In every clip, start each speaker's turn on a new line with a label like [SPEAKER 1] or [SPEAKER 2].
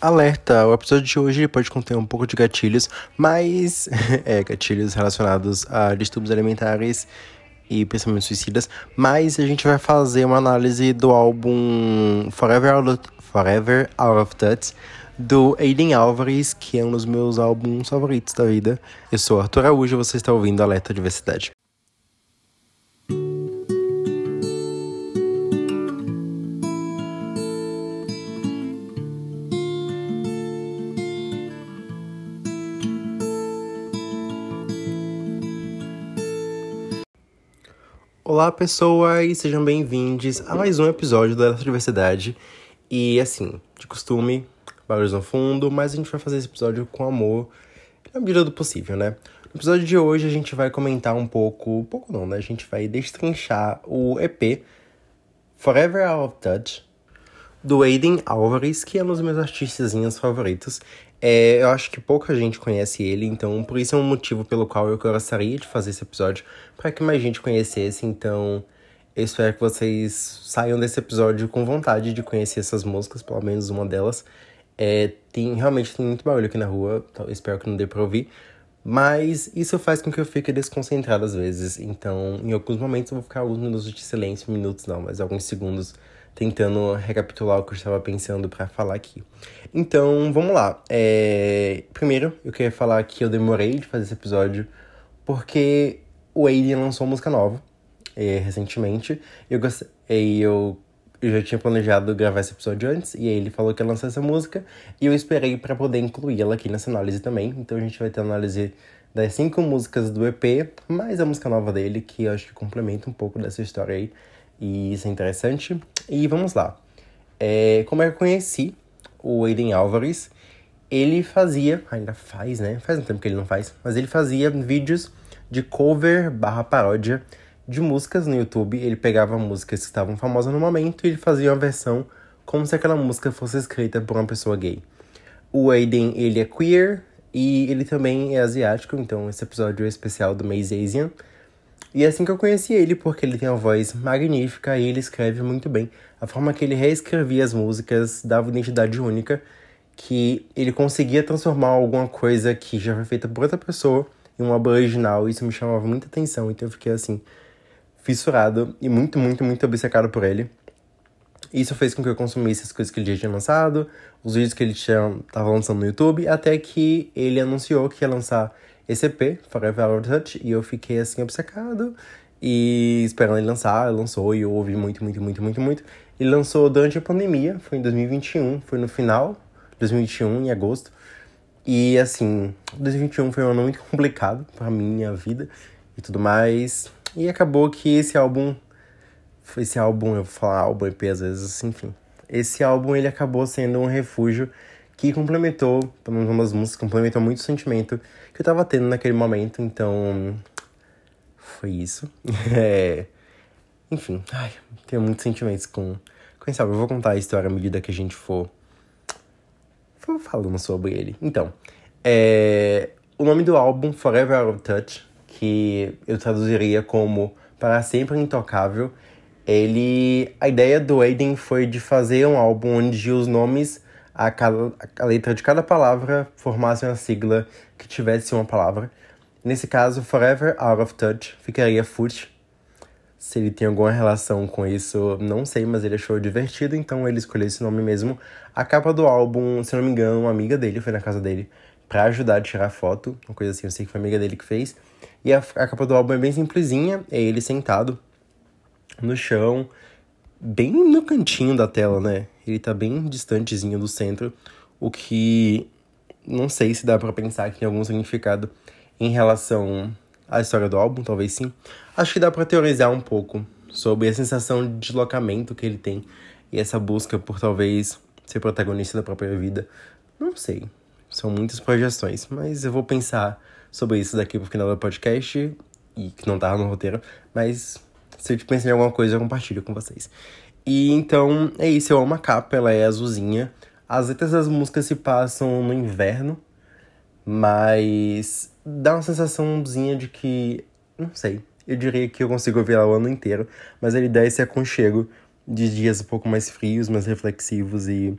[SPEAKER 1] Alerta! O episódio de hoje pode conter um pouco de gatilhos, mas. é, gatilhos relacionados a distúrbios alimentares e pensamentos suicidas. Mas a gente vai fazer uma análise do álbum Forever Out of, Forever Out of Touch do Aiden Álvares, que é um dos meus álbuns favoritos da vida. Eu sou Arthur Araújo e você está ouvindo Alerta Diversidade. Olá, pessoas, sejam bem-vindos a mais um episódio da Alerta Diversidade. E assim, de costume, barulhos no fundo, mas a gente vai fazer esse episódio com amor, na medida do possível, né? No episódio de hoje a gente vai comentar um pouco, pouco não, né? A gente vai destrinchar o EP Forever Out of Touch do Aiden Álvares, que é um dos meus artistas favoritos. É, eu acho que pouca gente conhece ele, então por isso é um motivo pelo qual eu gostaria de fazer esse episódio, para que mais gente conhecesse. Então eu espero que vocês saiam desse episódio com vontade de conhecer essas músicas, pelo menos uma delas. É, tem Realmente tem muito barulho aqui na rua, então espero que não dê pra ouvir. Mas isso faz com que eu fique desconcentrado às vezes. Então, em alguns momentos eu vou ficar alguns minutos de silêncio, minutos não, mas alguns segundos tentando recapitular o que eu estava pensando para falar aqui. Então, vamos lá. É... Primeiro, eu queria falar que eu demorei de fazer esse episódio porque o Aiden lançou música nova é, recentemente. Eu e eu, eu já tinha planejado gravar esse episódio antes, e aí ele falou que ia lançar essa música, e eu esperei para poder incluí-la aqui nessa análise também. Então a gente vai ter análise das cinco músicas do EP, mais a música nova dele, que eu acho que complementa um pouco dessa história aí. E isso é interessante. E vamos lá. É, como é eu conheci o Aiden Álvares? Ele fazia, ainda faz, né? Faz um tempo que ele não faz, mas ele fazia vídeos de cover barra paródia de músicas no YouTube. Ele pegava músicas que estavam famosas no momento e ele fazia uma versão como se aquela música fosse escrita por uma pessoa gay. O Aiden, ele é queer e ele também é asiático, então esse episódio é especial do mês Asian. E é assim que eu conheci ele, porque ele tem uma voz magnífica e ele escreve muito bem. A forma que ele reescrevia as músicas dava identidade única, que ele conseguia transformar alguma coisa que já foi feita por outra pessoa em uma obra original. Isso me chamava muita atenção, então eu fiquei assim, fissurado e muito, muito, muito obcecado por ele. Isso fez com que eu consumisse as coisas que ele já tinha lançado, os vídeos que ele tinha, tava lançando no YouTube, até que ele anunciou que ia lançar esse EP, Forever Out Touch, e eu fiquei assim obcecado e esperando ele lançar, lançou e eu ouvi muito, muito, muito, muito, muito. Ele lançou durante a pandemia, foi em 2021, foi no final de 2021, em agosto. E assim, 2021 foi um ano muito complicado para minha vida e tudo mais. E acabou que esse álbum, esse álbum, eu vou falar álbum EP às vezes, enfim. Esse álbum ele acabou sendo um refúgio que complementou, pelo menos umas músicas, complementou muito o sentimento que eu tava tendo naquele momento, então. Foi isso. é... Enfim, ai, tenho muitos sentimentos com, esse álbum. Eu vou contar a história à medida que a gente for, for falando sobre ele. Então, é... o nome do álbum, Forever Out of Touch, que eu traduziria como Para Sempre Intocável, ele. A ideia do Aiden foi de fazer um álbum onde os nomes a, a letra de cada palavra formasse uma sigla que tivesse uma palavra. Nesse caso, Forever Out of Touch ficaria Foot. Se ele tem alguma relação com isso, não sei, mas ele achou divertido, então ele escolheu esse nome mesmo. A capa do álbum, se não me engano, uma amiga dele foi na casa dele para ajudar a tirar foto, uma coisa assim, eu sei que foi amiga dele que fez. E a, a capa do álbum é bem simplesinha, é ele sentado no chão, bem no cantinho da tela, né? Ele tá bem distantezinho do centro, o que não sei se dá para pensar que tem algum significado em relação à história do álbum, talvez sim. Acho que dá para teorizar um pouco sobre a sensação de deslocamento que ele tem e essa busca por talvez ser protagonista da própria vida. Não sei. São muitas projeções, mas eu vou pensar sobre isso daqui pro final do podcast e que não tava no roteiro, mas se eu pensar em alguma coisa, eu compartilho com vocês. E então é isso, eu amo a capa, ela é azulzinha. As letras das músicas se passam no inverno, mas dá uma sensaçãozinha de que. Não sei. Eu diria que eu consigo ouvir ela o ano inteiro, mas ele dá esse aconchego de dias um pouco mais frios, mais reflexivos e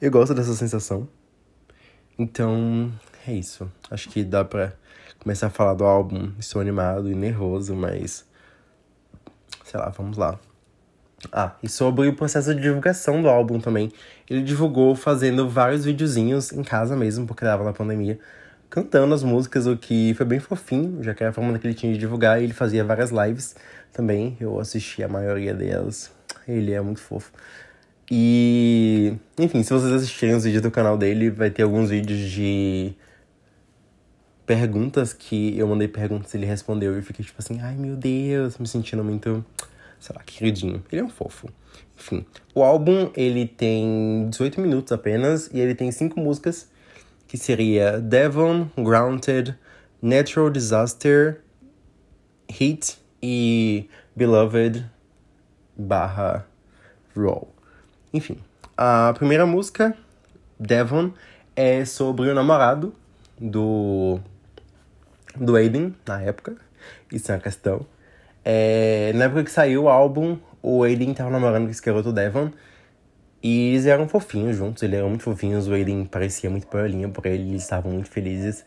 [SPEAKER 1] eu gosto dessa sensação. Então, é isso. Acho que dá pra começar a falar do álbum. Estou animado e nervoso, mas. Sei lá, vamos lá. Ah, e sobre o processo de divulgação do álbum também. Ele divulgou fazendo vários videozinhos em casa mesmo, porque dava na pandemia, cantando as músicas, o que foi bem fofinho, já que era a forma que ele tinha de divulgar. E ele fazia várias lives também, eu assisti a maioria delas. Ele é muito fofo. E, enfim, se vocês assistirem os vídeos do canal dele, vai ter alguns vídeos de perguntas que eu mandei perguntas e ele respondeu. E eu fiquei tipo assim, ai meu Deus, me sentindo muito, sei lá, queridinho. Ele é um fofo. Enfim, o álbum ele tem 18 minutos apenas e ele tem cinco músicas que seria Devon, Grounded, Natural Disaster, Heat e Beloved barra Roll. Enfim, a primeira música, Devon, é sobre o namorado do, do Aiden, na época. Isso é uma questão. É, na época que saiu o álbum, o Aiden tava namorando com esse garoto Devon. E eles eram fofinhos juntos, eles eram muito fofinhos. O Aiden parecia muito boiolinha por ele, eles estavam muito felizes.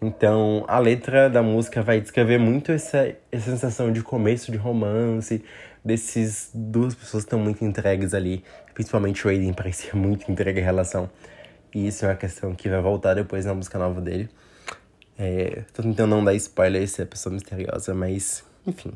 [SPEAKER 1] Então, a letra da música vai descrever muito essa, essa sensação de começo de romance, desses duas pessoas estão muito entregues ali. Principalmente o Aiden parecia muito entregue à relação. E isso é uma questão que vai voltar depois na música nova dele. É, tô tentando não dar spoiler se é pessoa misteriosa, mas enfim,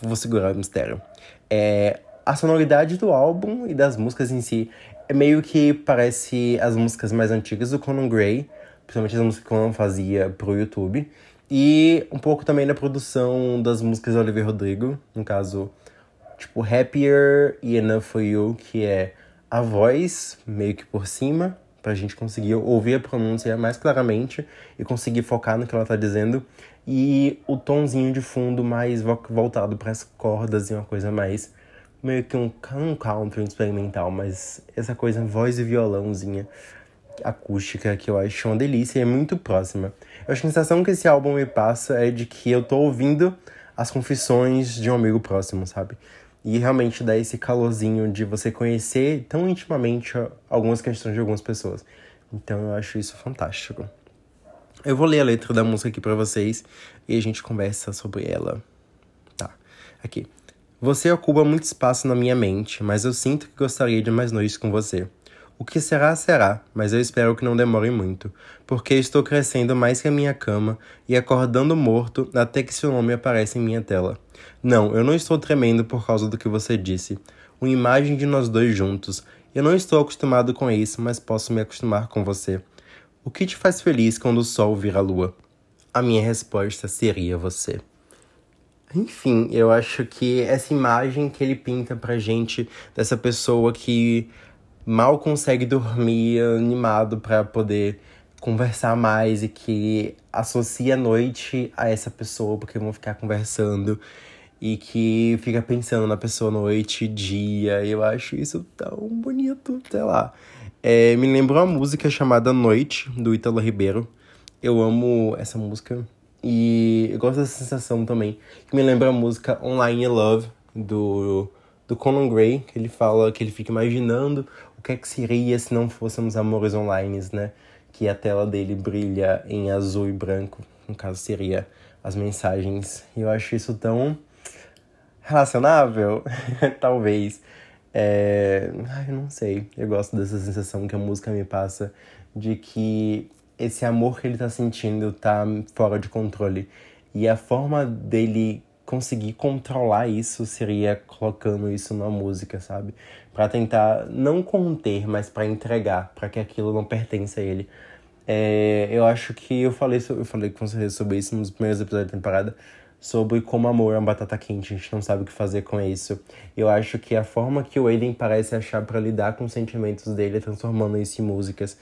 [SPEAKER 1] vou segurar o mistério. É, a sonoridade do álbum e das músicas em si é meio que parece as músicas mais antigas do Conan Gray principalmente as músicas que eu fazia pro YouTube. E um pouco também da produção das músicas do Oliver Rodrigo, no caso, tipo, Happier e Enough For You, que é a voz meio que por cima, pra gente conseguir ouvir a pronúncia mais claramente e conseguir focar no que ela tá dizendo. E o tonzinho de fundo mais voltado para as cordas e uma coisa mais meio que um, um country experimental, mas essa coisa voz e violãozinha acústica que eu acho uma delícia e é muito próxima. Eu acho que a sensação que esse álbum me passa é de que eu tô ouvindo as confissões de um amigo próximo, sabe? E realmente dá esse calorzinho de você conhecer tão intimamente algumas questões de algumas pessoas. Então eu acho isso fantástico. Eu vou ler a letra da música aqui para vocês e a gente conversa sobre ela. Tá. Aqui. Você ocupa muito espaço na minha mente, mas eu sinto que gostaria de mais noites com você. O que será, será, mas eu espero que não demore muito, porque estou crescendo mais que a minha cama e acordando morto até que seu nome aparece em minha tela. Não, eu não estou tremendo por causa do que você disse. Uma imagem de nós dois juntos. Eu não estou acostumado com isso, mas posso me acostumar com você. O que te faz feliz quando o sol vira a lua? A minha resposta seria você. Enfim, eu acho que essa imagem que ele pinta pra gente dessa pessoa que mal consegue dormir animado para poder conversar mais e que associa a noite a essa pessoa porque vão ficar conversando e que fica pensando na pessoa noite dia. Eu acho isso tão bonito, sei lá. É, me lembra uma música chamada Noite, do Ítalo Ribeiro. Eu amo essa música. E eu gosto dessa sensação também. Que me lembra a música Online Love, do, do Conan Gray, que ele fala que ele fica imaginando o que é que seria se não fôssemos amores online, né? Que a tela dele brilha em azul e branco, no caso seria as mensagens. E eu acho isso tão relacionável, talvez. É... Ai, eu não sei. Eu gosto dessa sensação que a música me passa de que esse amor que ele tá sentindo tá fora de controle. E a forma dele conseguir controlar isso seria colocando isso na música, sabe? Para tentar não conter, mas para entregar, para que aquilo não pertença a ele. É, eu acho que eu falei, eu falei com vocês sobre isso nos primeiros episódios da temporada, sobre como amor é uma batata quente, a gente não sabe o que fazer com isso. Eu acho que a forma que o Aiden parece achar para lidar com os sentimentos dele é transformando isso em músicas.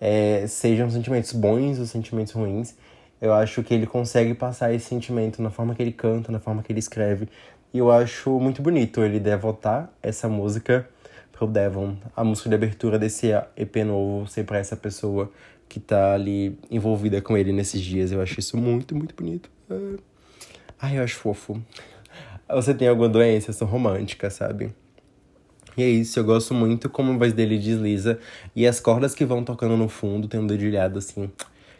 [SPEAKER 1] É, sejam sentimentos bons ou sentimentos ruins, eu acho que ele consegue passar esse sentimento na forma que ele canta, na forma que ele escreve. E eu acho muito bonito ele devotar essa música pro Devon, a música de abertura desse EP novo, ser pra essa pessoa que tá ali envolvida com ele nesses dias. Eu acho isso muito, muito bonito. Ai, eu acho fofo. Você tem alguma doença? Eu sou romântica, sabe? E é isso, eu gosto muito como a voz dele desliza. E as cordas que vão tocando no fundo tem um dedilhado assim,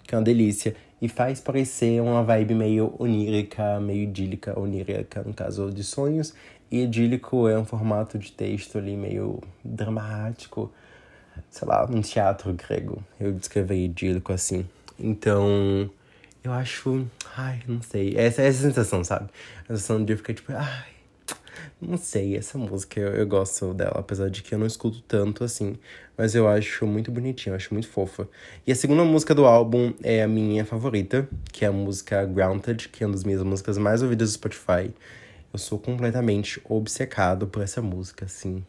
[SPEAKER 1] que é uma delícia. E faz parecer uma vibe meio onírica, meio idílica, onírica, no caso de sonhos. E idílico é um formato de texto ali meio dramático, sei lá, um teatro grego. Eu descrevi idílico assim. Então, eu acho. Ai, não sei. Essa, essa sensação, sabe? A sensação de ficar tipo, ai. Não sei, essa música eu, eu gosto dela, apesar de que eu não escuto tanto assim. Mas eu acho muito bonitinha, eu acho muito fofa. E a segunda música do álbum é a minha favorita, que é a música Grounded, que é uma das minhas músicas mais ouvidas do Spotify. Eu sou completamente obcecado por essa música, assim.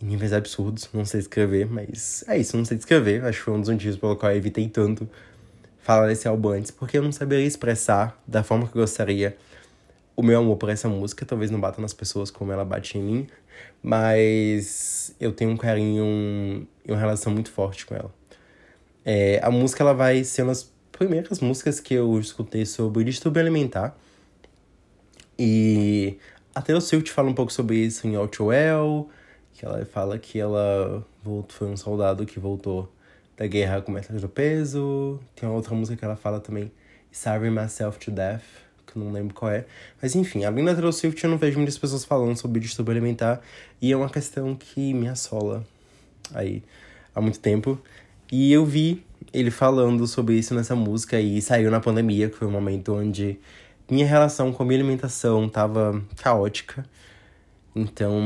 [SPEAKER 1] Em níveis absurdos, não sei escrever, mas é isso, não sei escrever. Acho que foi um dos motivos pelo qual eu evitei tanto falar desse álbum antes, porque eu não saberia expressar da forma que eu gostaria o meu amor por essa música. Talvez não bata nas pessoas como ela bate em mim, mas eu tenho um carinho e uma relação muito forte com ela. É, a música ela vai ser uma das primeiras músicas que eu escutei sobre distúrbio alimentar e a Taylor Swift fala um pouco sobre isso em Too Well, que ela fala que ela voltou, foi um soldado que voltou da guerra com metade do peso. Tem outra música que ela fala também, Starving Myself to Death, que eu não lembro qual é. Mas enfim, além da Taylor Swift, eu não vejo muitas pessoas falando sobre distúrbio alimentar. E é uma questão que me assola aí há muito tempo. E eu vi ele falando sobre isso nessa música e saiu na pandemia, que foi um momento onde minha relação com a minha alimentação tava caótica. Então,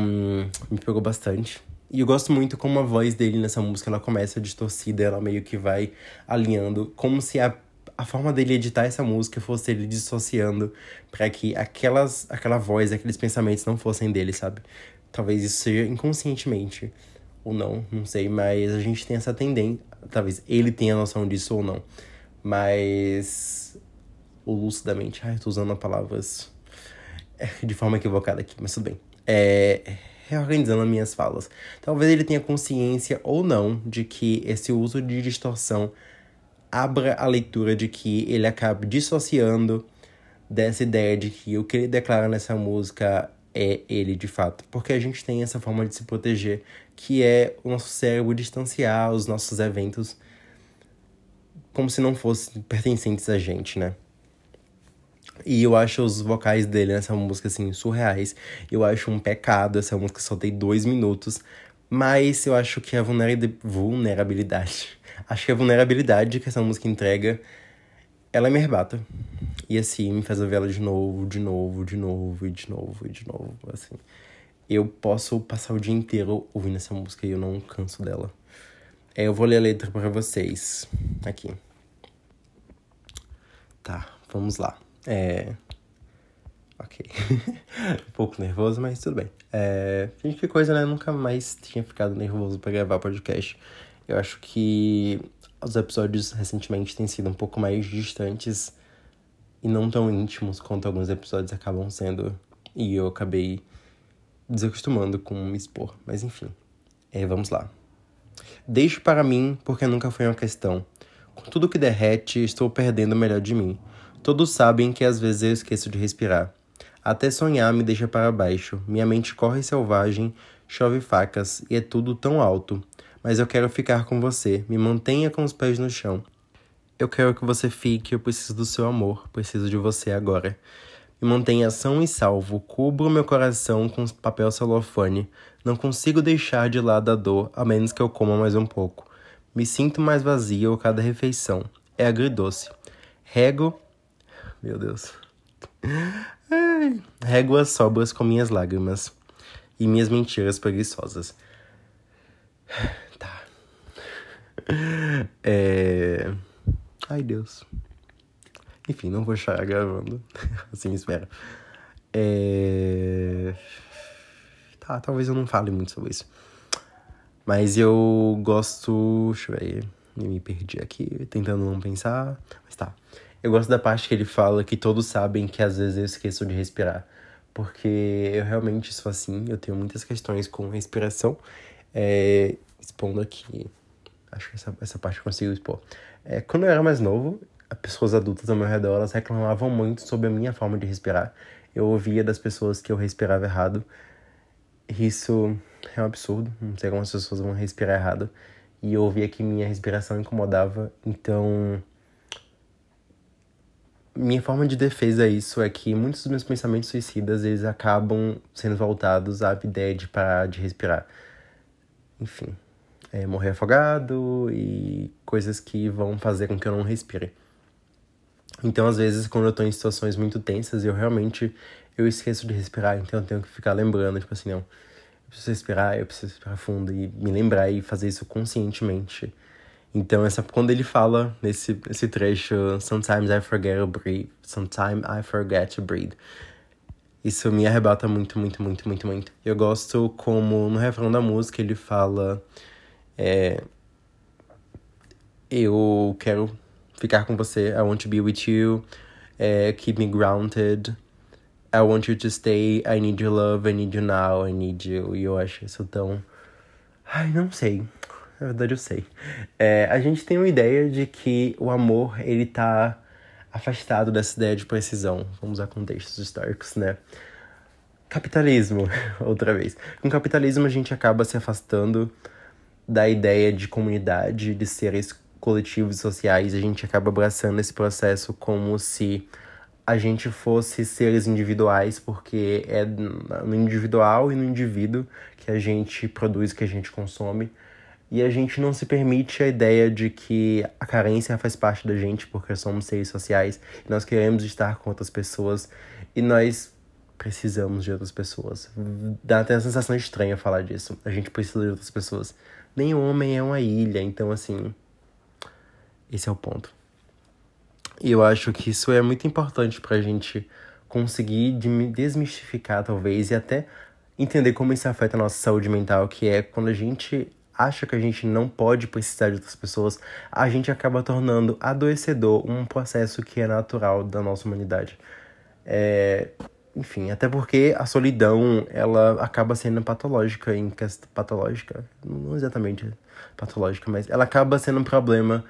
[SPEAKER 1] me pegou bastante. E eu gosto muito como a voz dele nessa música, ela começa distorcida, ela meio que vai alinhando, como se a, a forma dele editar essa música fosse ele dissociando para que aquelas, aquela voz, aqueles pensamentos não fossem dele, sabe? Talvez isso seja inconscientemente, ou não, não sei, mas a gente tem essa tendência, talvez ele tenha noção disso ou não, mas ou lucidamente. Ai, tô usando palavras é, de forma equivocada aqui, mas tudo bem. É, reorganizando as minhas falas. Talvez ele tenha consciência ou não de que esse uso de distorção abra a leitura de que ele acabe dissociando dessa ideia de que o que ele declara nessa música é ele de fato. Porque a gente tem essa forma de se proteger, que é o nosso cérebro distanciar os nossos eventos como se não fossem pertencentes a gente, né? E eu acho os vocais dele nessa música, assim, surreais. Eu acho um pecado essa música só tem dois minutos. Mas eu acho que a vulnerabilidade. Acho que a vulnerabilidade que essa música entrega, ela me arrebata. E assim, me faz ouvir ela de novo, de novo, de novo, e de novo, e de novo, assim. Eu posso passar o dia inteiro ouvindo essa música e eu não canso dela. É, eu vou ler a letra para vocês. Aqui. Tá, vamos lá. É. Ok. um pouco nervoso, mas tudo bem. É... Gente, que coisa, né? nunca mais tinha ficado nervoso para gravar podcast. Eu acho que os episódios recentemente têm sido um pouco mais distantes e não tão íntimos quanto alguns episódios acabam sendo. E eu acabei desacostumando com me expor. Mas enfim, é, vamos lá. Deixe para mim porque nunca foi uma questão. Com tudo que derrete, estou perdendo o melhor de mim. Todos sabem que às vezes eu esqueço de respirar. Até sonhar me deixa para baixo. Minha mente corre selvagem, chove facas e é tudo tão alto. Mas eu quero ficar com você. Me mantenha com os pés no chão. Eu quero que você fique, eu preciso do seu amor, preciso de você agora. Me mantenha são e salvo, cubro meu coração com papel celofane. Não consigo deixar de lado a dor, a menos que eu coma mais um pouco. Me sinto mais vazio a cada refeição. É agridoce. Rego meu Deus. Ai. Réguas sobras com minhas lágrimas e minhas mentiras preguiçosas. Tá. É... Ai, Deus. Enfim, não vou chorar gravando. assim espera. É... Tá, talvez eu não fale muito sobre isso. Mas eu gosto. Deixa eu ver. Eu me perdi aqui, tentando não pensar. Mas tá. Eu gosto da parte que ele fala que todos sabem que às vezes eu esqueço de respirar. Porque eu realmente sou assim, eu tenho muitas questões com respiração. É, expondo aqui. Acho que essa, essa parte eu consigo expor. É, quando eu era mais novo, as pessoas adultas ao meu redor elas reclamavam muito sobre a minha forma de respirar. Eu ouvia das pessoas que eu respirava errado. Isso é um absurdo. Não sei como as pessoas vão respirar errado. E eu ouvia que minha respiração incomodava, então. Minha forma de defesa a isso é que muitos dos meus pensamentos suicidas eles acabam sendo voltados à ideia de parar de respirar. Enfim, é morrer afogado e coisas que vão fazer com que eu não respire. Então, às vezes, quando eu tô em situações muito tensas, eu realmente eu esqueço de respirar, então eu tenho que ficar lembrando, tipo assim, não, eu preciso respirar, eu preciso respirar fundo e me lembrar e fazer isso conscientemente. Então, essa, quando ele fala nesse, nesse trecho, Sometimes I forget to breathe, sometimes I forget to breathe. Isso me arrebata muito, muito, muito, muito, muito. Eu gosto como no refrão da música ele fala. É, eu quero ficar com você, I want to be with you, é, keep me grounded, I want you to stay, I need your love, I need you now, I need you. E eu acho isso tão. Ai, não sei. Na verdade, eu sei. É, a gente tem uma ideia de que o amor, ele tá afastado dessa ideia de precisão. Vamos usar contextos históricos, né? Capitalismo, outra vez. Com capitalismo, a gente acaba se afastando da ideia de comunidade, de seres coletivos sociais. A gente acaba abraçando esse processo como se a gente fosse seres individuais, porque é no individual e no indivíduo que a gente produz, que a gente consome. E a gente não se permite a ideia de que a carência faz parte da gente, porque somos seres sociais, e nós queremos estar com outras pessoas, e nós precisamos de outras pessoas. Dá até a sensação estranha falar disso. A gente precisa de outras pessoas. Nem homem é uma ilha, então assim. Esse é o ponto. E eu acho que isso é muito importante pra gente conseguir desmistificar, talvez, e até entender como isso afeta a nossa saúde mental, que é quando a gente acha que a gente não pode precisar de outras pessoas, a gente acaba tornando adoecedor um processo que é natural da nossa humanidade. É, enfim, até porque a solidão, ela acaba sendo patológica em patológica, não exatamente patológica, mas ela acaba sendo um problema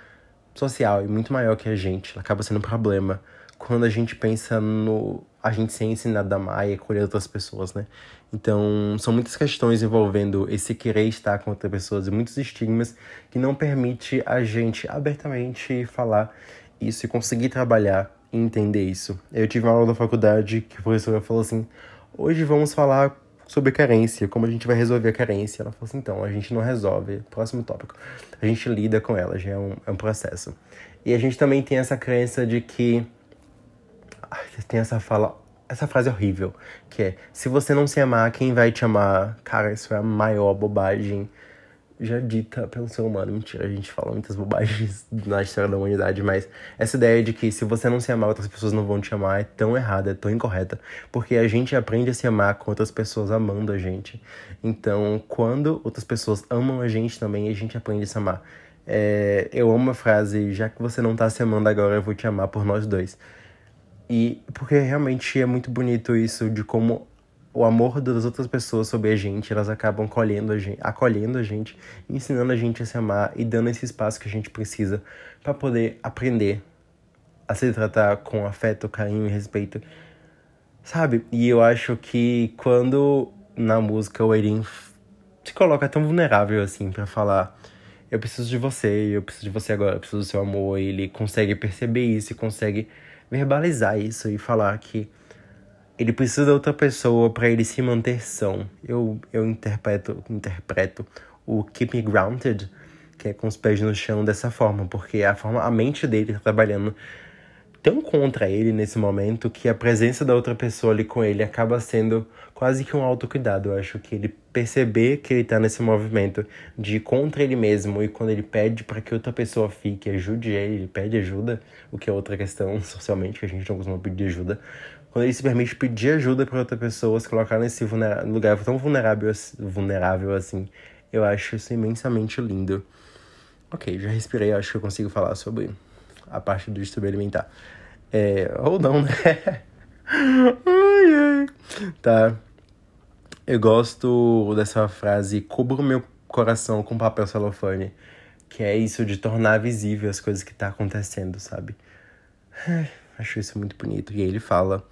[SPEAKER 1] social e muito maior que a gente. Ela acaba sendo um problema quando a gente pensa no a gente ser ensinado a amar e acolher outras pessoas, né? Então, são muitas questões envolvendo esse querer estar com outras pessoas e muitos estigmas que não permite a gente abertamente falar isso e conseguir trabalhar e entender isso. Eu tive uma aula da faculdade que a professora falou assim: "Hoje vamos falar sobre carência, como a gente vai resolver a carência. Ela falou assim, então, a gente não resolve, próximo tópico. A gente lida com ela, já é um, é um processo. E a gente também tem essa crença de que. Ai, tem essa fala. Essa frase horrível, que é: se você não se amar, quem vai te amar? Cara, isso é a maior bobagem já dita pelo ser humano. Mentira, a gente fala muitas bobagens na história da humanidade, mas essa ideia de que se você não se amar, outras pessoas não vão te amar é tão errada, é tão incorreta. Porque a gente aprende a se amar com outras pessoas amando a gente. Então, quando outras pessoas amam a gente também, a gente aprende a se amar. É, eu amo a frase, já que você não tá se amando agora, eu vou te amar por nós dois. E porque realmente é muito bonito isso de como o amor das outras pessoas sobre a gente, elas acabam colhendo a gente, acolhendo a gente, ensinando a gente a se amar e dando esse espaço que a gente precisa para poder aprender a se tratar com afeto, carinho e respeito. Sabe? E eu acho que quando na música o Erin se coloca tão vulnerável assim para falar eu preciso de você, eu preciso de você agora, eu preciso do seu amor, ele consegue perceber isso e consegue verbalizar isso e falar que ele precisa de outra pessoa para ele se manter são. Eu, eu interpreto, interpreto o Keep Me Grounded, que é com os pés no chão dessa forma, porque a forma a mente dele tá trabalhando tão contra ele nesse momento que a presença da outra pessoa ali com ele acaba sendo quase que um autocuidado. Eu acho que ele perceber que ele tá nesse movimento de ir contra ele mesmo e quando ele pede para que outra pessoa fique, ajude ele, ele pede ajuda, o que é outra questão socialmente que a gente não costuma pedir ajuda, quando ele se permite pedir ajuda para outra pessoa, se colocar nesse lugar tão vulnerável, vulnerável assim, eu acho isso imensamente lindo. Ok, já respirei, acho que eu consigo falar sobre a parte do distúrbio alimentar. É, ou não, né? ai, ai. Tá. Eu gosto dessa frase, cubra o meu coração com papel celofane. Que é isso de tornar visível as coisas que tá acontecendo, sabe? Acho isso muito bonito. E ele fala.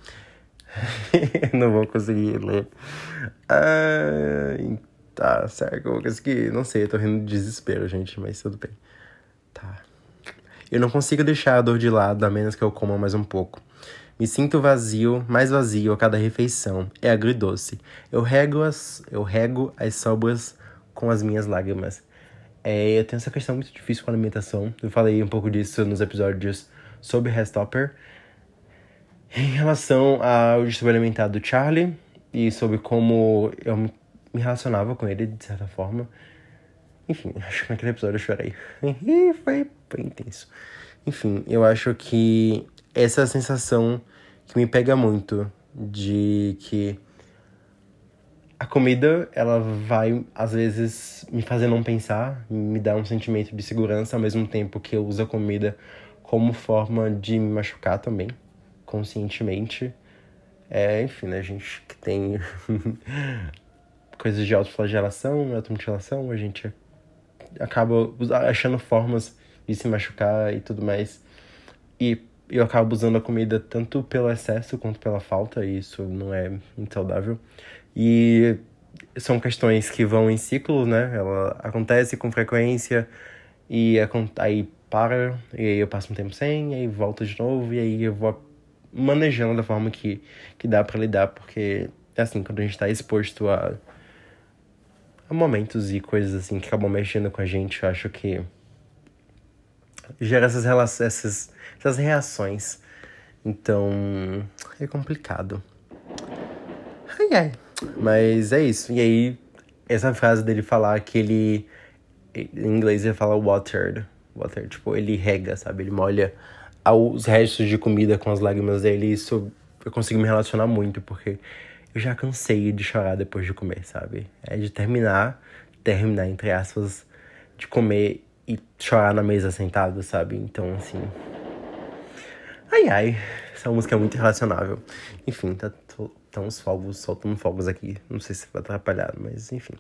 [SPEAKER 1] Não vou conseguir ler. Ah, Tá. Coisa que, não sei, eu tô rindo de desespero, gente, mas tudo bem. Tá. Eu não consigo deixar a dor de lado, a menos que eu coma mais um pouco. Me sinto vazio, mais vazio a cada refeição. É agridoce. Eu rego as, eu rego as sobras com as minhas lágrimas. É, eu tenho essa questão muito difícil com a alimentação. Eu falei um pouco disso nos episódios sobre Restopper. Em relação ao distúrbio alimentar do Charlie e sobre como eu me relacionava com ele de certa forma. Enfim, acho que naquele episódio eu chorei. Foi, foi intenso. Enfim, eu acho que essa sensação que me pega muito de que a comida, ela vai, às vezes, me fazer não pensar, me dar um sentimento de segurança, ao mesmo tempo que eu uso a comida como forma de me machucar também, conscientemente. É, enfim, né, a gente que tem coisas de autoflagelação, automutilação, a gente acaba achando formas de se machucar e tudo mais. E eu acabo usando a comida tanto pelo excesso quanto pela falta, e isso não é muito saudável. E são questões que vão em ciclos, né? Ela acontece com frequência e aí para, e aí eu passo um tempo sem, e aí volta de novo, e aí eu vou manejando da forma que, que dá para lidar, porque é assim, quando a gente tá exposto a momentos e coisas assim que acabam mexendo com a gente, eu acho que gera essas essas, essas reações. Então, é complicado. Ai, ai. Mas é isso. E aí, essa frase dele falar que ele. Em inglês ele fala watered. Water, tipo, ele rega, sabe? Ele molha os restos de comida com as lágrimas dele. Isso eu consigo me relacionar muito, porque eu já cansei de chorar depois de comer, sabe? É de terminar, terminar, entre aspas, de comer e chorar na mesa sentado, sabe? Então, assim. Ai ai, essa música é muito relacionável. Enfim, tá, Estão os fogos, soltando fogos aqui. Não sei se vai atrapalhar, mas enfim.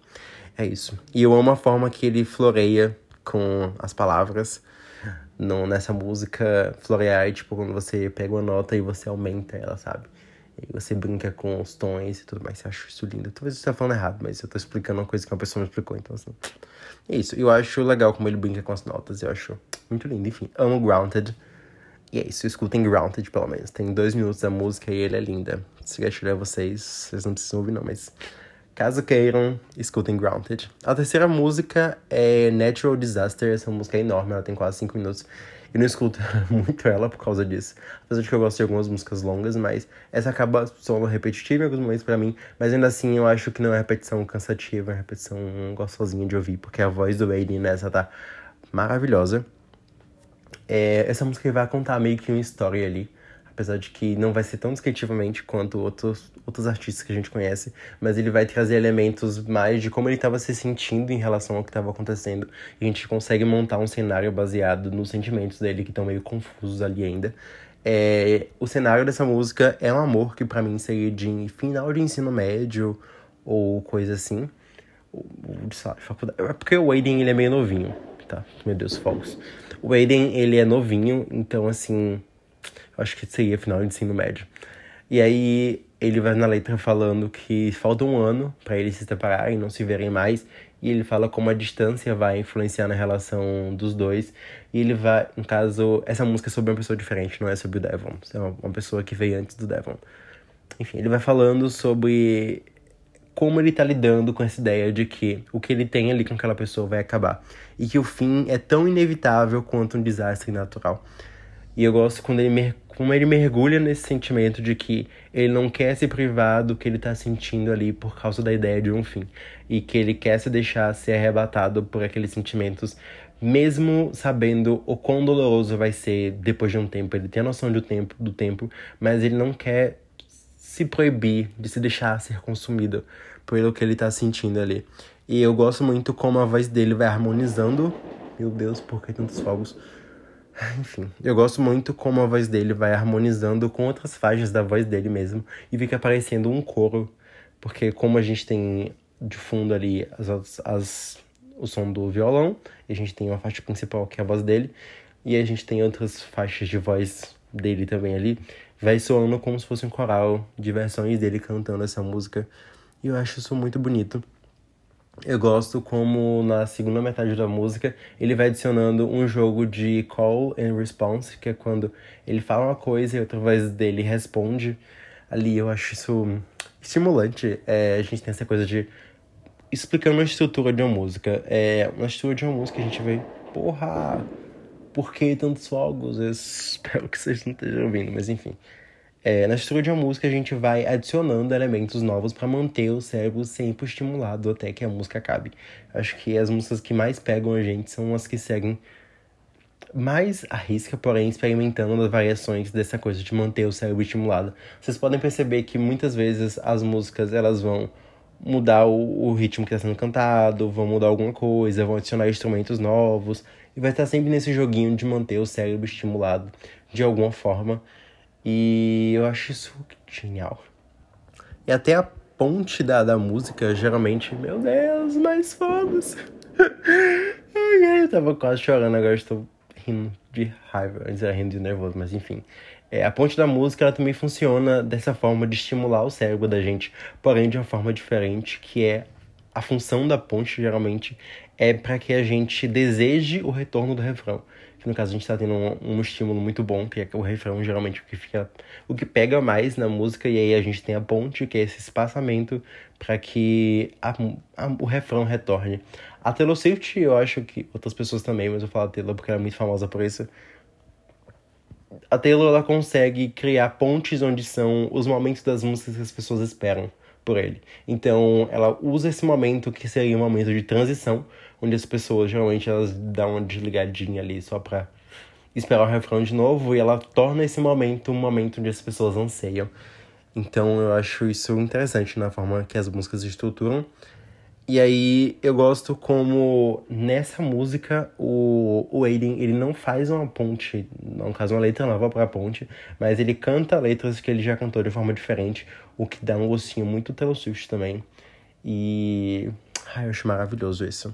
[SPEAKER 1] É isso. E eu amo a forma que ele floreia com as palavras. Nessa música, florear é tipo quando você pega uma nota e você aumenta ela, sabe? E você brinca com os tons e tudo mais. Eu acho isso lindo. Talvez eu esteja falando errado, mas eu tô explicando uma coisa que uma pessoa me explicou, então assim. É isso. Eu acho legal como ele brinca com as notas. Eu acho muito lindo. Enfim, amo Grounded. E é isso, escutem Grounded pelo menos. Tem dois minutos da música e ele é linda. Se gatilhar vocês, vocês não precisam ouvir não, mas... Caso queiram, escutem Grounded. A terceira música é Natural Disaster. Essa música é enorme, ela tem quase cinco minutos. Eu não escuto muito ela por causa disso. Apesar de que eu gosto de algumas músicas longas, mas essa acaba sendo repetitiva em alguns momentos para mim. Mas ainda assim, eu acho que não é repetição cansativa, é repetição gostosinha de ouvir, porque a voz do Aiden nessa tá maravilhosa. É, essa música vai contar meio que uma história ali. Apesar de que não vai ser tão descritivamente quanto outros, outros artistas que a gente conhece, mas ele vai trazer elementos mais de como ele estava se sentindo em relação ao que estava acontecendo. E a gente consegue montar um cenário baseado nos sentimentos dele que estão meio confusos ali ainda. É, o cenário dessa música é um amor que para mim seria de final de ensino médio ou coisa assim. Ou, de faculdade. É porque o Aiden ele é meio novinho, tá? Meu Deus, fogos. O Aiden, ele é novinho, então, assim, acho que seria final de ensino médio. E aí, ele vai na letra falando que falta um ano para eles se separarem, não se verem mais. E ele fala como a distância vai influenciar na relação dos dois. E ele vai, no caso, essa música é sobre uma pessoa diferente, não é sobre o Devon. É uma pessoa que veio antes do Devon. Enfim, ele vai falando sobre como ele tá lidando com essa ideia de que o que ele tem ali com aquela pessoa vai acabar. E que o fim é tão inevitável quanto um desastre natural. E eu gosto quando ele, como ele mergulha nesse sentimento de que ele não quer se privar do que ele tá sentindo ali por causa da ideia de um fim. E que ele quer se deixar ser arrebatado por aqueles sentimentos, mesmo sabendo o quão doloroso vai ser depois de um tempo. Ele tem a noção do tempo, do tempo, mas ele não quer se proibir de se deixar ser consumido pelo que ele tá sentindo ali. E eu gosto muito como a voz dele vai harmonizando. Meu Deus, por que tantos fogos? Enfim, eu gosto muito como a voz dele vai harmonizando com outras faixas da voz dele mesmo e fica parecendo um coro, porque como a gente tem de fundo ali as, as, o som do violão, e a gente tem uma faixa principal que é a voz dele, e a gente tem outras faixas de voz dele também ali, vai soando como se fosse um coral de versões dele cantando essa música. E eu acho isso muito bonito. Eu gosto como na segunda metade da música ele vai adicionando um jogo de call and response, que é quando ele fala uma coisa e outra voz dele responde. Ali eu acho isso estimulante. É, a gente tem essa coisa de explicando uma estrutura de uma música. É, uma estrutura de uma música a gente vê, porra, por que tantos fogos? Eu espero que vocês não estejam ouvindo, mas enfim. É, na estrutura de uma música, a gente vai adicionando elementos novos para manter o cérebro sempre estimulado até que a música acabe. Acho que as músicas que mais pegam a gente são as que seguem mais a risca, porém experimentando as variações dessa coisa de manter o cérebro estimulado. Vocês podem perceber que muitas vezes as músicas elas vão mudar o, o ritmo que está sendo cantado, vão mudar alguma coisa, vão adicionar instrumentos novos e vai estar sempre nesse joguinho de manter o cérebro estimulado de alguma forma. E eu acho isso genial. E até a ponte da, da música, geralmente, meu Deus, mais fogos. eu tava quase chorando, agora estou rindo de raiva. Antes era rindo de nervoso, mas enfim. É, a ponte da música ela também funciona dessa forma de estimular o cérebro da gente, porém de uma forma diferente, que é a função da ponte geralmente é para que a gente deseje o retorno do refrão que no caso a gente está tendo um, um, estímulo muito bom, que é o refrão geralmente o que fica o que pega mais na música e aí a gente tem a ponte, que é esse espaçamento para que a, a, o refrão retorne. A Taylor Swift, eu acho que outras pessoas também, mas eu falo a Taylor porque ela é muito famosa por isso. A Taylor ela consegue criar pontes onde são os momentos das músicas que as pessoas esperam por ele. Então, ela usa esse momento que seria um momento de transição, onde as pessoas geralmente elas dão uma desligadinha ali só pra esperar o refrão de novo, e ela torna esse momento um momento onde as pessoas anseiam. Então, eu acho isso interessante na forma que as músicas estruturam. E aí eu gosto como nessa música o, o Aiden ele não faz uma ponte, no caso uma letra nova para ponte, mas ele canta letras que ele já cantou de forma diferente, o que dá um gostinho muito Taylor Swift também. E ai, eu acho maravilhoso isso.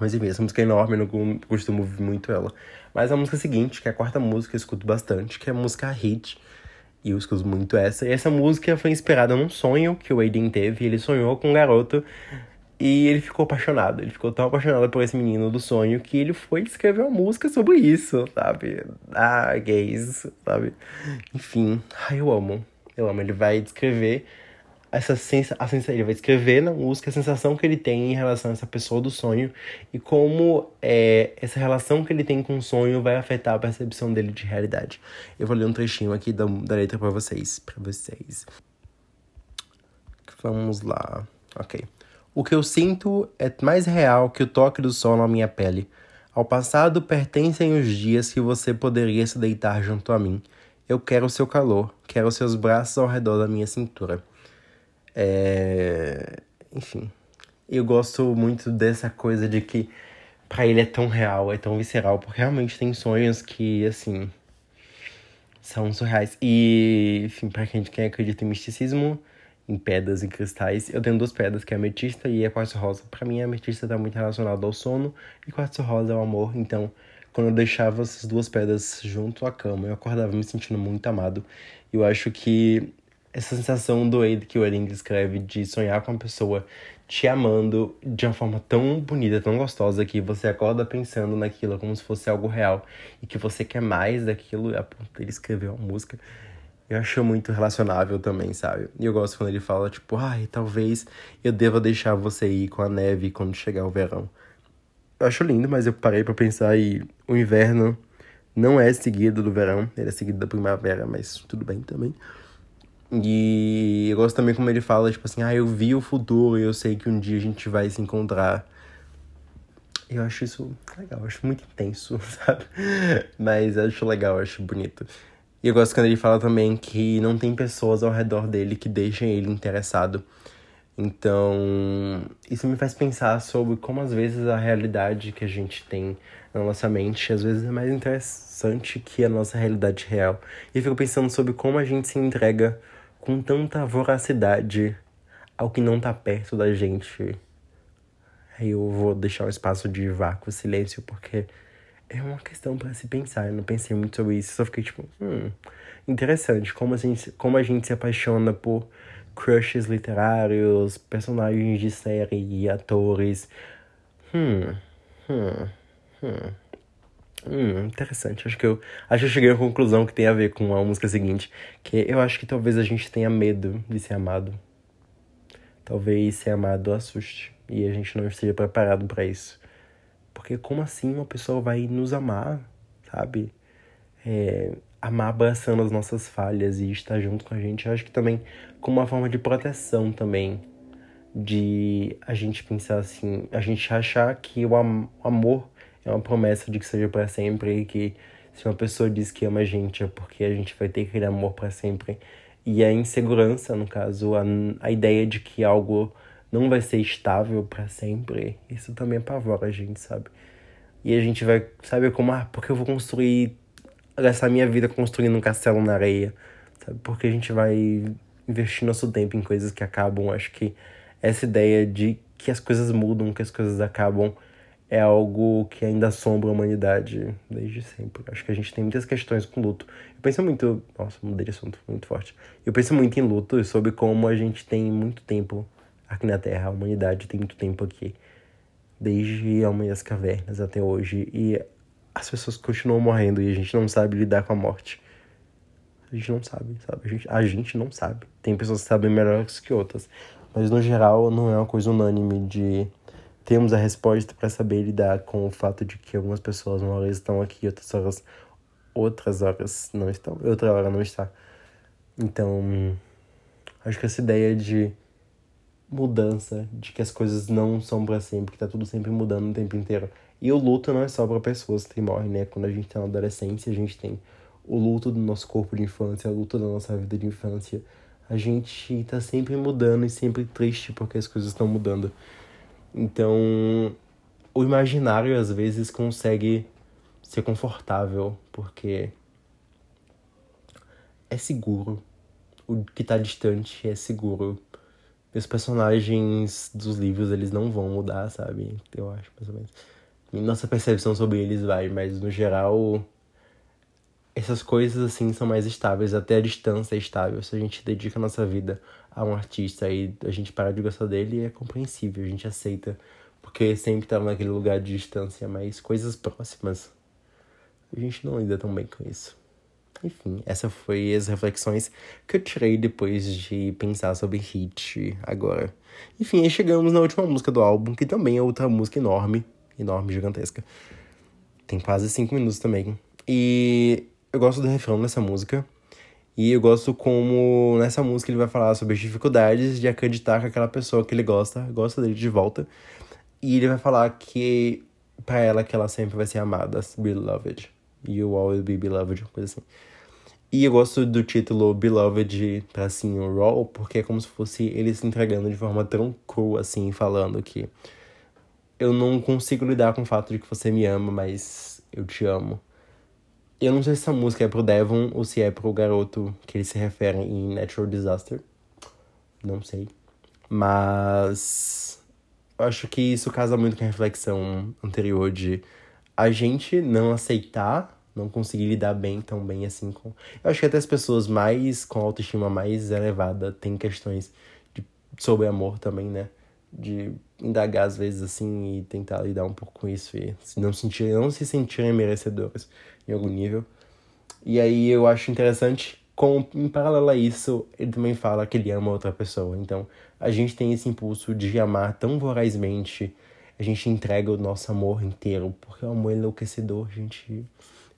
[SPEAKER 1] Mas enfim, essa música é enorme, eu não costumo ouvir muito ela. Mas a música seguinte, que é a quarta música, eu escuto bastante, que é a música Hit. E eu escuto muito essa. E essa música foi inspirada num sonho que o Aiden teve. Ele sonhou com um garoto e ele ficou apaixonado. Ele ficou tão apaixonado por esse menino do sonho que ele foi escrever uma música sobre isso, sabe? Ah, gays, sabe? Enfim, ai, eu amo. Eu amo. Ele vai descrever essa sensa, a sensa, ele vai escrever na música a sensação que ele tem em relação a essa pessoa do sonho e como é, essa relação que ele tem com o sonho vai afetar a percepção dele de realidade. Eu vou ler um trechinho aqui da, da letra para vocês, para vocês. Vamos lá. OK. O que eu sinto é mais real que o toque do sol na minha pele. Ao passado pertencem os dias que você poderia se deitar junto a mim. Eu quero o seu calor, quero seus braços ao redor da minha cintura. É... Enfim, eu gosto muito dessa coisa de que para ele é tão real, é tão visceral, porque realmente tem sonhos que, assim, são surreais. E, enfim, pra quem, acredita em misticismo, em pedras e cristais, eu tenho duas pedras, que é ametista e a quartzo rosa. Para mim, a ametista tá muito relacionada ao sono e quartzo rosa é o amor. Então, quando eu deixava essas duas pedras junto à cama, eu acordava me sentindo muito amado. Eu acho que essa sensação do Wade que o Ellen descreve de sonhar com uma pessoa te amando de uma forma tão bonita, tão gostosa, que você acorda pensando naquilo como se fosse algo real e que você quer mais daquilo, a ponto dele uma música. Eu acho muito relacionável também, sabe? E eu gosto quando ele fala, tipo, ai, talvez eu deva deixar você ir com a neve quando chegar o verão. Eu acho lindo, mas eu parei para pensar e o inverno não é seguido do verão, ele é seguido da primavera, mas tudo bem também. E eu gosto também como ele fala, tipo assim, ah, eu vi o futuro e eu sei que um dia a gente vai se encontrar. Eu acho isso legal, acho muito intenso, sabe? Mas acho legal, acho bonito. E eu gosto quando ele fala também que não tem pessoas ao redor dele que deixem ele interessado. Então, isso me faz pensar sobre como às vezes a realidade que a gente tem na nossa mente às vezes é mais interessante que a nossa realidade real. E eu fico pensando sobre como a gente se entrega com tanta voracidade ao que não tá perto da gente. Aí eu vou deixar um espaço de vácuo, silêncio, porque é uma questão para se pensar. Eu não pensei muito sobre isso, só fiquei tipo, hum, interessante como a gente, como a gente se apaixona por crushes literários, personagens de série atores. Hum, hum, hum. Hum, interessante. Acho que eu acho que eu cheguei à conclusão que tem a ver com a música seguinte, que eu acho que talvez a gente tenha medo de ser amado. Talvez ser amado assuste e a gente não esteja preparado para isso. Porque como assim uma pessoa vai nos amar, sabe? É, amar abraçando as nossas falhas e estar junto com a gente. Eu acho que também como uma forma de proteção também. De a gente pensar assim, a gente achar que o am amor é uma promessa de que seja para sempre e que se uma pessoa diz que ama a gente é porque a gente vai ter aquele amor para sempre. E a insegurança, no caso, a, a ideia de que algo não vai ser estável para sempre, isso também apavora a gente, sabe? E a gente vai, sabe como, ah, porque eu vou construir, gastar minha vida construindo um castelo na areia, sabe? Porque a gente vai investir nosso tempo em coisas que acabam. Acho que essa ideia de que as coisas mudam, que as coisas acabam, é algo que ainda assombra a humanidade desde sempre. Acho que a gente tem muitas questões com luto. Eu penso muito. Nossa, mudei de assunto muito forte. Eu penso muito em luto e sobre como a gente tem muito tempo aqui na Terra. A humanidade tem muito tempo aqui. Desde a Homem das Cavernas até hoje. E as pessoas continuam morrendo e a gente não sabe lidar com a morte. A gente não sabe, sabe? A gente, a gente não sabe. Tem pessoas que sabem melhor que outras. Mas no geral não é uma coisa unânime de temos a resposta para saber lidar com o fato de que algumas pessoas uma hora estão aqui, outras horas, outras horas não estão, outra hora não está. Então, acho que essa ideia de mudança, de que as coisas não são para sempre, que tá tudo sempre mudando o tempo inteiro. E o luto não é só para pessoas que morrem, né? Quando a gente tá na adolescência, a gente tem o luto do nosso corpo de infância, o luto da nossa vida de infância. A gente tá sempre mudando e sempre triste porque as coisas estão mudando. Então, o imaginário às vezes consegue ser confortável, porque é seguro. O que tá distante é seguro. Os personagens dos livros, eles não vão mudar, sabe? Eu acho, mais ou menos. E nossa percepção sobre eles vai, mas no geral essas coisas assim são mais estáveis, até a distância é estável. Se a gente dedica a nossa vida a um artista e a gente para de gostar dele, é compreensível, a gente aceita, porque sempre estava naquele lugar de distância, mas coisas próximas, a gente não lida tão bem com isso. Enfim, essa foi as reflexões que eu tirei depois de pensar sobre Hit agora. Enfim, aí chegamos na última música do álbum, que também é outra música enorme, enorme, gigantesca. Tem quase cinco minutos também. E eu gosto do refrão dessa música. E eu gosto como nessa música ele vai falar sobre as dificuldades de acreditar que aquela pessoa que ele gosta, gosta dele de volta. E ele vai falar que para ela que ela sempre vai ser amada, beloved. You always be beloved, coisa assim. E eu gosto do título Beloved tracinho Raw, porque é como se fosse ele se entregando de forma tão crua, assim, falando que eu não consigo lidar com o fato de que você me ama, mas eu te amo. Eu não sei se essa música é pro Devon ou se é pro garoto que ele se refere em Natural Disaster. Não sei. Mas. Eu acho que isso casa muito com a reflexão anterior de a gente não aceitar, não conseguir lidar bem tão bem assim com. Eu acho que até as pessoas mais com autoestima mais elevada têm questões de, sobre amor também, né? De indagar às vezes assim e tentar lidar um pouco com isso e não, sentir, não se sentirem merecedores em algum nível. E aí eu acho interessante, com, em paralelo a isso, ele também fala que ele ama outra pessoa. Então a gente tem esse impulso de amar tão vorazmente, a gente entrega o nosso amor inteiro, porque o amor é enlouquecedor, a gente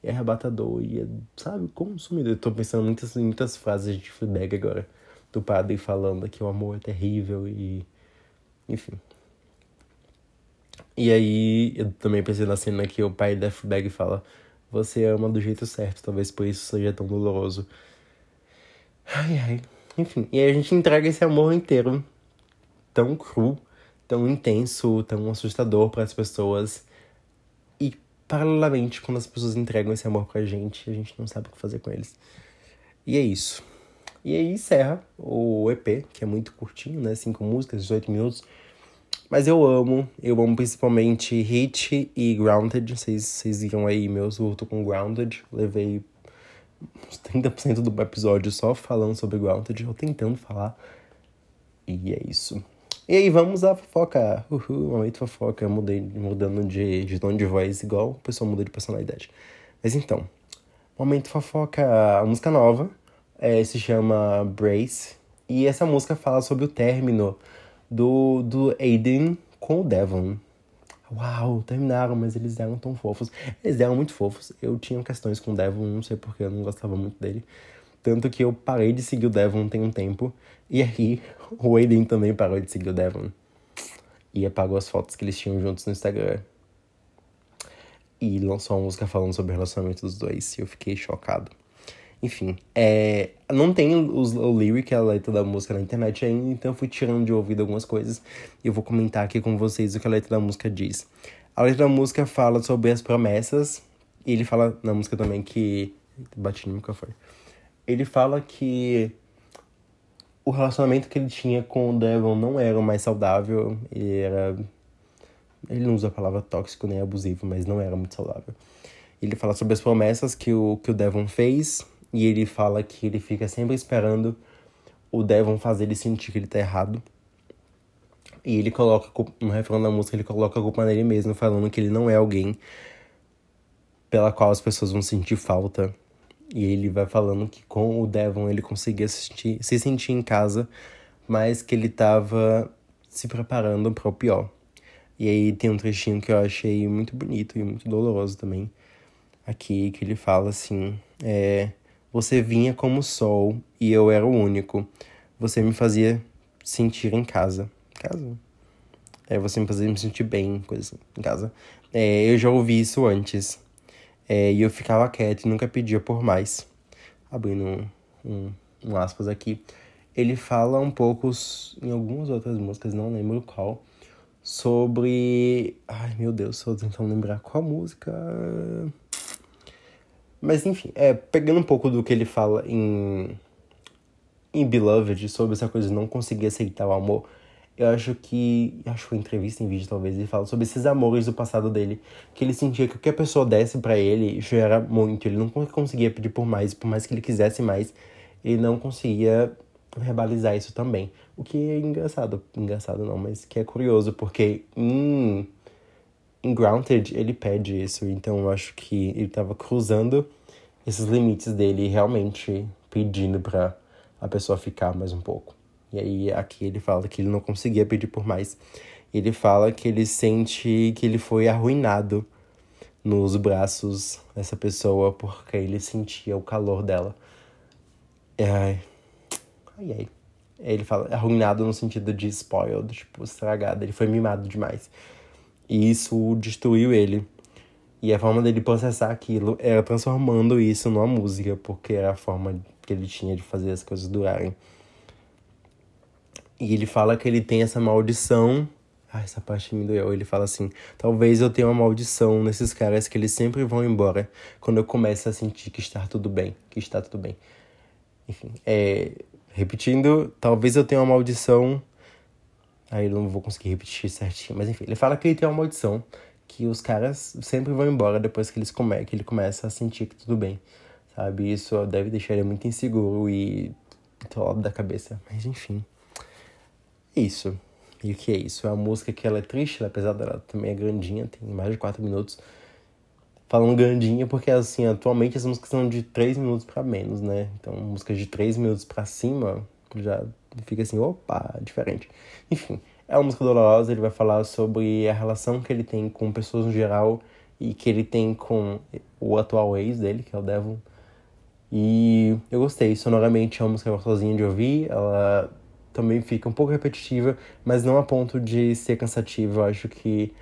[SPEAKER 1] é arrebatador e é, sabe, consumidor. Eu tô pensando muitas, muitas frases de feedback agora, do padre falando que o amor é terrível e. Enfim, e aí, eu também pensei na cena que o pai da Fleabag fala: Você ama do jeito certo, talvez por isso seja tão doloroso. Ai, ai. Enfim, e a gente entrega esse amor inteiro, tão cru, tão intenso, tão assustador para as pessoas. E, paralelamente, quando as pessoas entregam esse amor pra gente, a gente não sabe o que fazer com eles. E é isso. E aí encerra o EP, que é muito curtinho, né? Cinco músicas, 18 minutos. Mas eu amo, eu amo principalmente Hit e Grounded. Vocês viram aí meu surto com Grounded. Levei uns 30% do episódio só falando sobre Grounded, ou tentando falar. E é isso. E aí, vamos à fofoca. Uhul, momento fofoca. Mudei, mudando de, de tom de voz, igual o pessoal muda de personalidade. Mas então, momento fofoca, a música nova é, se chama Brace. E essa música fala sobre o término do, do Aiden com o Devon. Uau, terminaram, mas eles eram tão fofos. Eles eram muito fofos. Eu tinha questões com o Devon, não sei porque eu não gostava muito dele. Tanto que eu parei de seguir o Devon tem um tempo. E aí, o Aiden também parou de seguir o Devon. E apagou as fotos que eles tinham juntos no Instagram. E lançou uma música falando sobre o relacionamento dos dois. E eu fiquei chocado. Enfim, é, não tem os, o lyric, a letra da música na internet ainda, então eu fui tirando de ouvido algumas coisas e eu vou comentar aqui com vocês o que a letra da música diz. A letra da música fala sobre as promessas, e ele fala na música também que. Bati no microfone. Ele fala que o relacionamento que ele tinha com o Devon não era o mais saudável, ele era. Ele não usa a palavra tóxico nem abusivo, mas não era muito saudável. Ele fala sobre as promessas que o, que o Devon fez e ele fala que ele fica sempre esperando o Devon fazer ele sentir que ele tá errado. E ele coloca, no refrão da música, ele coloca a culpa nele mesmo, falando que ele não é alguém pela qual as pessoas vão sentir falta. E ele vai falando que com o Devon ele conseguia se sentir, se sentir em casa, mas que ele tava se preparando para o pior. E aí tem um trechinho que eu achei muito bonito e muito doloroso também. Aqui, que ele fala assim: é, você vinha como sol e eu era o único. Você me fazia sentir em casa. Casa? É, você me fazia me sentir bem, coisa assim, em casa. É, eu já ouvi isso antes. É, e eu ficava quieto e nunca pedia por mais. Abrindo um, um, um aspas aqui. Ele fala um pouco, em algumas outras músicas, não lembro qual, sobre. Ai meu Deus, estou tentando lembrar qual música. Mas enfim, é, pegando um pouco do que ele fala em, em Beloved, sobre essa coisa de não conseguir aceitar o amor, eu acho que. Acho que foi entrevista em vídeo, talvez, ele fala sobre esses amores do passado dele. Que ele sentia que o que a pessoa desse para ele já era muito. Ele não conseguia pedir por mais, por mais que ele quisesse mais, ele não conseguia verbalizar isso também. O que é engraçado. Engraçado não, mas que é curioso, porque em em Grounded ele pede isso, então eu acho que ele tava cruzando esses limites dele realmente pedindo para a pessoa ficar mais um pouco. E aí aqui ele fala que ele não conseguia pedir por mais. Ele fala que ele sente que ele foi arruinado nos braços dessa pessoa porque ele sentia o calor dela. Ai, ai, ai. Ele fala arruinado no sentido de spoiled, tipo, estragado. Ele foi mimado demais. E isso destruiu ele. E a forma dele processar aquilo era transformando isso numa música, porque era a forma que ele tinha de fazer as coisas durarem. E ele fala que ele tem essa maldição. Ah, essa parte me doeu. Ele fala assim: talvez eu tenha uma maldição nesses caras que eles sempre vão embora quando eu começo a sentir que está tudo bem. Que está tudo bem. Enfim, é, repetindo, talvez eu tenha uma maldição Aí eu não vou conseguir repetir certinho. Mas enfim, ele fala que ele tem uma maldição. Que os caras sempre vão embora depois que, eles come que ele começa a sentir que tudo bem. Sabe? Isso deve deixar ele muito inseguro e todo da cabeça. Mas enfim. É isso. E o que é isso? É uma música que ela é triste, apesar dela também é grandinha, tem mais de 4 minutos. Falando grandinha porque, assim, atualmente as músicas são de 3 minutos para menos, né? Então, músicas de 3 minutos para cima já fica assim, opa, diferente. Enfim, é uma música dolorosa, ele vai falar sobre a relação que ele tem com pessoas no geral e que ele tem com o atual ex dele, que é o Devon. E eu gostei, sonoramente é uma música gostosinha de ouvir, ela também fica um pouco repetitiva, mas não a ponto de ser cansativa. Eu acho que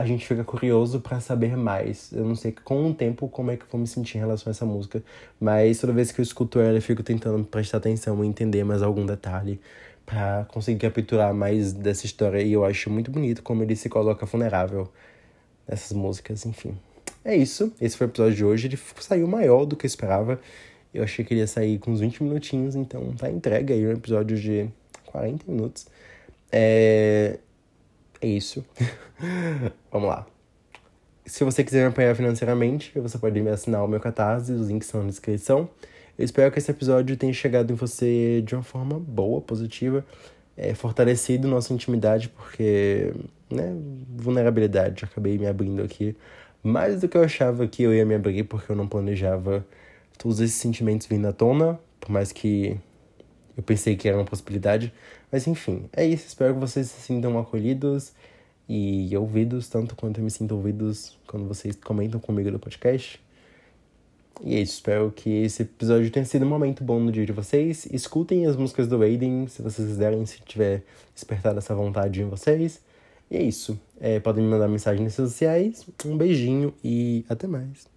[SPEAKER 1] a gente fica curioso para saber mais. Eu não sei com o tempo como é que eu vou me sentir em relação a essa música, mas toda vez que eu escuto ela, eu fico tentando prestar atenção e entender mais algum detalhe para conseguir capturar mais dessa história. E eu acho muito bonito como ele se coloca vulnerável nessas músicas, enfim. É isso. Esse foi o episódio de hoje. Ele saiu maior do que eu esperava. Eu achei que ele ia sair com uns 20 minutinhos, então tá entregue aí um episódio de 40 minutos. É, é isso. Vamos lá. Se você quiser me apoiar financeiramente, você pode me assinar o meu catarse, os links estão na descrição. Eu espero que esse episódio tenha chegado em você de uma forma boa, positiva. é, fortalecido nossa intimidade, porque, né, vulnerabilidade, acabei me abrindo aqui. Mais do que eu achava que eu ia me abrir, porque eu não planejava todos esses sentimentos vindo à tona, por mais que eu pensei que era uma possibilidade. Mas enfim, é isso. Espero que vocês se sintam acolhidos e ouvidos, tanto quanto eu me sinto ouvidos quando vocês comentam comigo no podcast. E é isso, espero que esse episódio tenha sido um momento bom no dia de vocês. Escutem as músicas do Aiden, se vocês quiserem, se tiver despertado essa vontade em vocês. E é isso. É, podem me mandar mensagem nas redes sociais. Um beijinho e até mais.